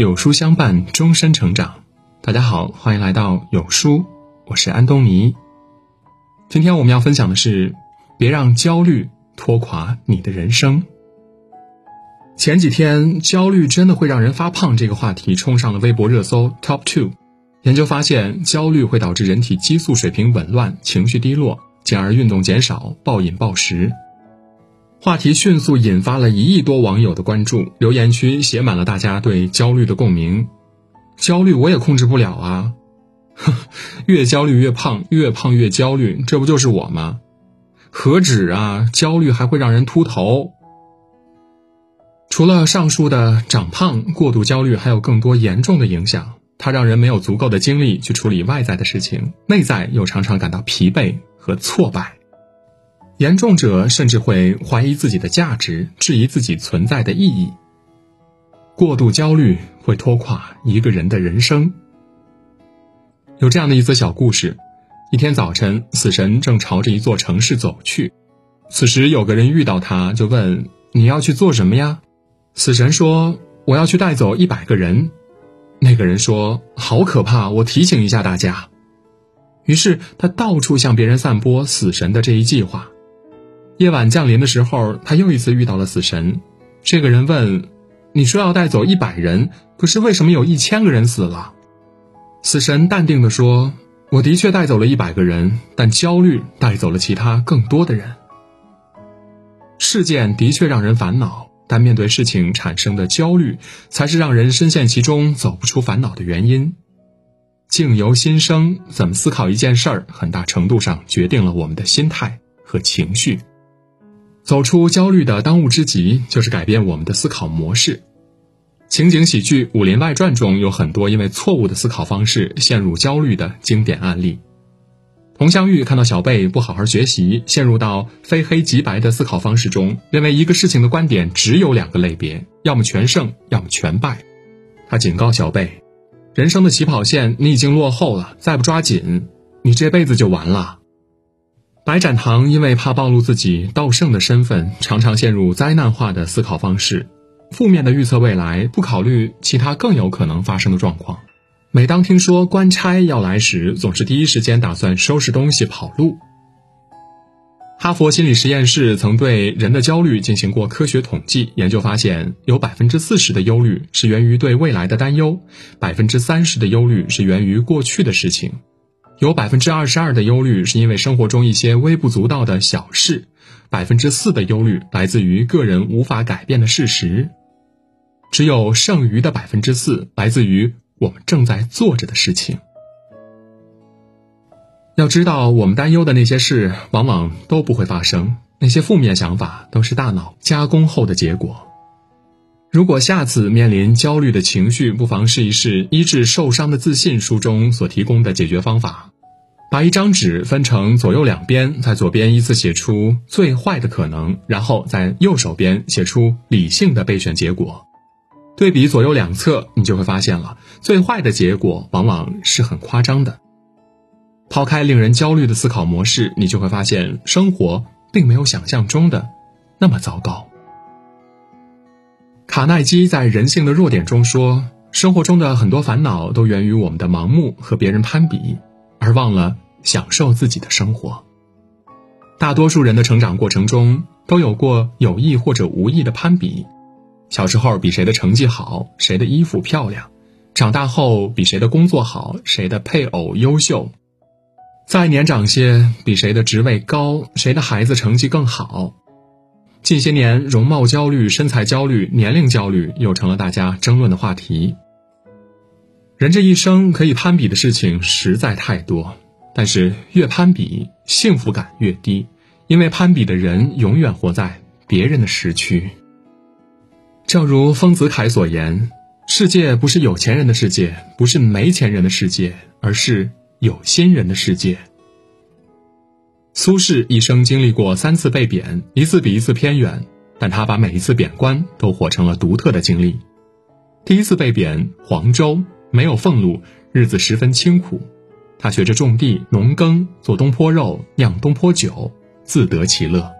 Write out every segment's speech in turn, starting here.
有书相伴，终身成长。大家好，欢迎来到有书，我是安东尼。今天我们要分享的是：别让焦虑拖垮你的人生。前几天，焦虑真的会让人发胖这个话题冲上了微博热搜 Top Two。研究发现，焦虑会导致人体激素水平紊乱，情绪低落，进而运动减少，暴饮暴食。话题迅速引发了一亿多网友的关注，留言区写满了大家对焦虑的共鸣。焦虑我也控制不了啊，越焦虑越胖，越胖越焦虑，这不就是我吗？何止啊，焦虑还会让人秃头。除了上述的长胖，过度焦虑还有更多严重的影响，它让人没有足够的精力去处理外在的事情，内在又常常感到疲惫和挫败。严重者甚至会怀疑自己的价值，质疑自己存在的意义。过度焦虑会拖垮一个人的人生。有这样的一则小故事：一天早晨，死神正朝着一座城市走去，此时有个人遇到他，就问：“你要去做什么呀？”死神说：“我要去带走一百个人。”那个人说：“好可怕，我提醒一下大家。”于是他到处向别人散播死神的这一计划。夜晚降临的时候，他又一次遇到了死神。这个人问：“你说要带走一百人，可是为什么有一千个人死了？”死神淡定地说：“我的确带走了一百个人，但焦虑带走了其他更多的人。事件的确让人烦恼，但面对事情产生的焦虑，才是让人深陷其中走不出烦恼的原因。境由心生，怎么思考一件事儿，很大程度上决定了我们的心态和情绪。”走出焦虑的当务之急，就是改变我们的思考模式。情景喜剧《武林外传》中有很多因为错误的思考方式陷入焦虑的经典案例。佟湘玉看到小贝不好好学习，陷入到非黑即白的思考方式中，认为一个事情的观点只有两个类别，要么全胜，要么全败。他警告小贝：“人生的起跑线你已经落后了，再不抓紧，你这辈子就完了。”白展堂因为怕暴露自己道圣的身份，常常陷入灾难化的思考方式，负面的预测未来，不考虑其他更有可能发生的状况。每当听说官差要来时，总是第一时间打算收拾东西跑路。哈佛心理实验室曾对人的焦虑进行过科学统计，研究发现，有百分之四十的忧虑是源于对未来的担忧，百分之三十的忧虑是源于过去的事情。有百分之二十二的忧虑是因为生活中一些微不足道的小事，百分之四的忧虑来自于个人无法改变的事实，只有剩余的百分之四来自于我们正在做着的事情。要知道，我们担忧的那些事往往都不会发生，那些负面想法都是大脑加工后的结果。如果下次面临焦虑的情绪，不妨试一试《医治受伤的自信》书中所提供的解决方法。把一张纸分成左右两边，在左边依次写出最坏的可能，然后在右手边写出理性的备选结果。对比左右两侧，你就会发现了最坏的结果往往是很夸张的。抛开令人焦虑的思考模式，你就会发现生活并没有想象中的那么糟糕。卡耐基在《人性的弱点》中说：“生活中的很多烦恼都源于我们的盲目和别人攀比。”而忘了享受自己的生活。大多数人的成长过程中都有过有意或者无意的攀比，小时候比谁的成绩好，谁的衣服漂亮；长大后比谁的工作好，谁的配偶优秀；再年长些比谁的职位高，谁的孩子成绩更好。近些年，容貌焦虑、身材焦虑、年龄焦虑又成了大家争论的话题。人这一生可以攀比的事情实在太多，但是越攀比，幸福感越低，因为攀比的人永远活在别人的时区。正如丰子恺所言：“世界不是有钱人的世界，不是没钱人的世界，而是有心人的世界。”苏轼一生经历过三次被贬，一次比一次偏远，但他把每一次贬官都活成了独特的经历。第一次被贬黄州。没有俸禄，日子十分清苦。他学着种地、农耕，做东坡肉、酿东坡酒，自得其乐。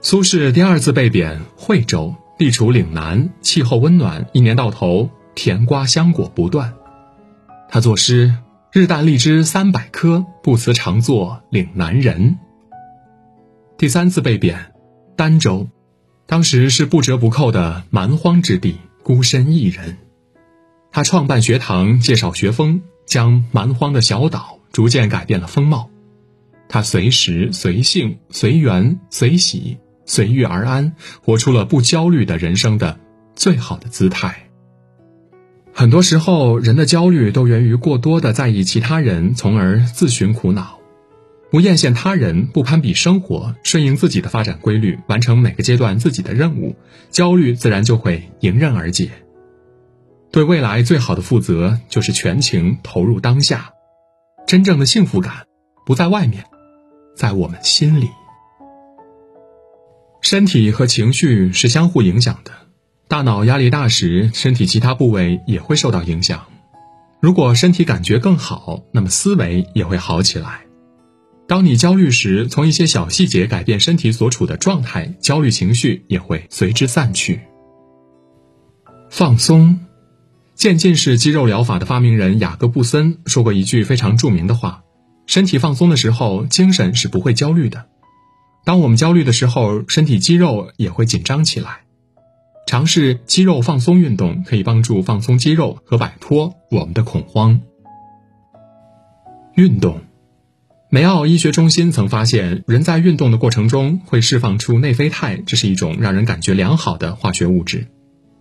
苏轼第二次被贬惠州，地处岭南，气候温暖，一年到头甜瓜香果不断。他作诗：“日啖荔枝三百颗，不辞长作岭南人。”第三次被贬，儋州，当时是不折不扣的蛮荒之地，孤身一人。他创办学堂，介绍学风，将蛮荒的小岛逐渐改变了风貌。他随时随性随缘随喜随遇而安，活出了不焦虑的人生的最好的姿态。很多时候，人的焦虑都源于过多的在意其他人，从而自寻苦恼。不艳羡他人，不攀比生活，顺应自己的发展规律，完成每个阶段自己的任务，焦虑自然就会迎刃而解。对未来最好的负责，就是全情投入当下。真正的幸福感，不在外面，在我们心里。身体和情绪是相互影响的。大脑压力大时，身体其他部位也会受到影响。如果身体感觉更好，那么思维也会好起来。当你焦虑时，从一些小细节改变身体所处的状态，焦虑情绪也会随之散去。放松，渐进式肌肉疗法的发明人雅各布森说过一句非常著名的话：“身体放松的时候，精神是不会焦虑的。当我们焦虑的时候，身体肌肉也会紧张起来。”尝试肌肉放松运动，可以帮助放松肌肉和摆脱我们的恐慌。运动，梅奥医学中心曾发现，人在运动的过程中会释放出内啡肽，这是一种让人感觉良好的化学物质。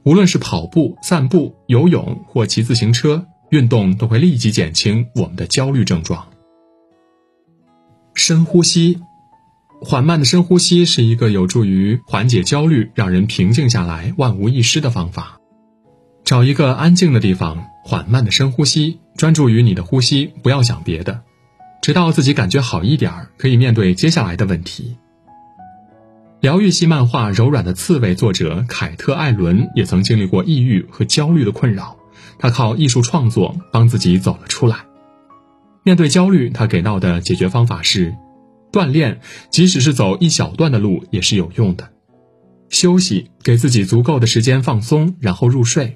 无论是跑步、散步、游泳或骑自行车，运动都会立即减轻我们的焦虑症状。深呼吸。缓慢的深呼吸是一个有助于缓解焦虑、让人平静下来、万无一失的方法。找一个安静的地方，缓慢的深呼吸，专注于你的呼吸，不要想别的，直到自己感觉好一点儿，可以面对接下来的问题。疗愈系漫画《柔软的刺猬》作者凯特·艾伦也曾经历过抑郁和焦虑的困扰，他靠艺术创作帮自己走了出来。面对焦虑，他给到的解决方法是。锻炼，即使是走一小段的路也是有用的。休息，给自己足够的时间放松，然后入睡。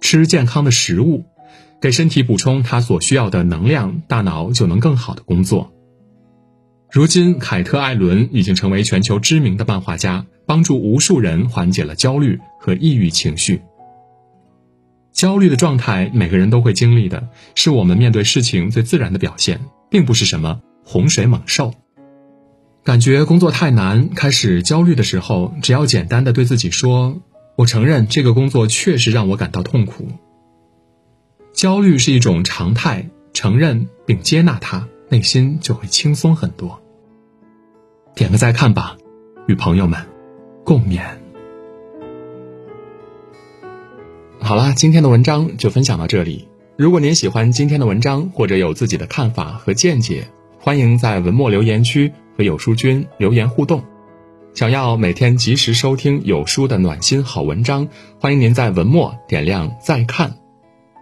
吃健康的食物，给身体补充它所需要的能量，大脑就能更好的工作。如今，凯特·艾伦已经成为全球知名的漫画家，帮助无数人缓解了焦虑和抑郁情绪。焦虑的状态，每个人都会经历的，是我们面对事情最自然的表现，并不是什么。洪水猛兽，感觉工作太难，开始焦虑的时候，只要简单的对自己说：“我承认这个工作确实让我感到痛苦。”焦虑是一种常态，承认并接纳它，内心就会轻松很多。点个再看吧，与朋友们共勉。好啦，今天的文章就分享到这里。如果您喜欢今天的文章，或者有自己的看法和见解，欢迎在文末留言区和有书君留言互动。想要每天及时收听有书的暖心好文章，欢迎您在文末点亮再看。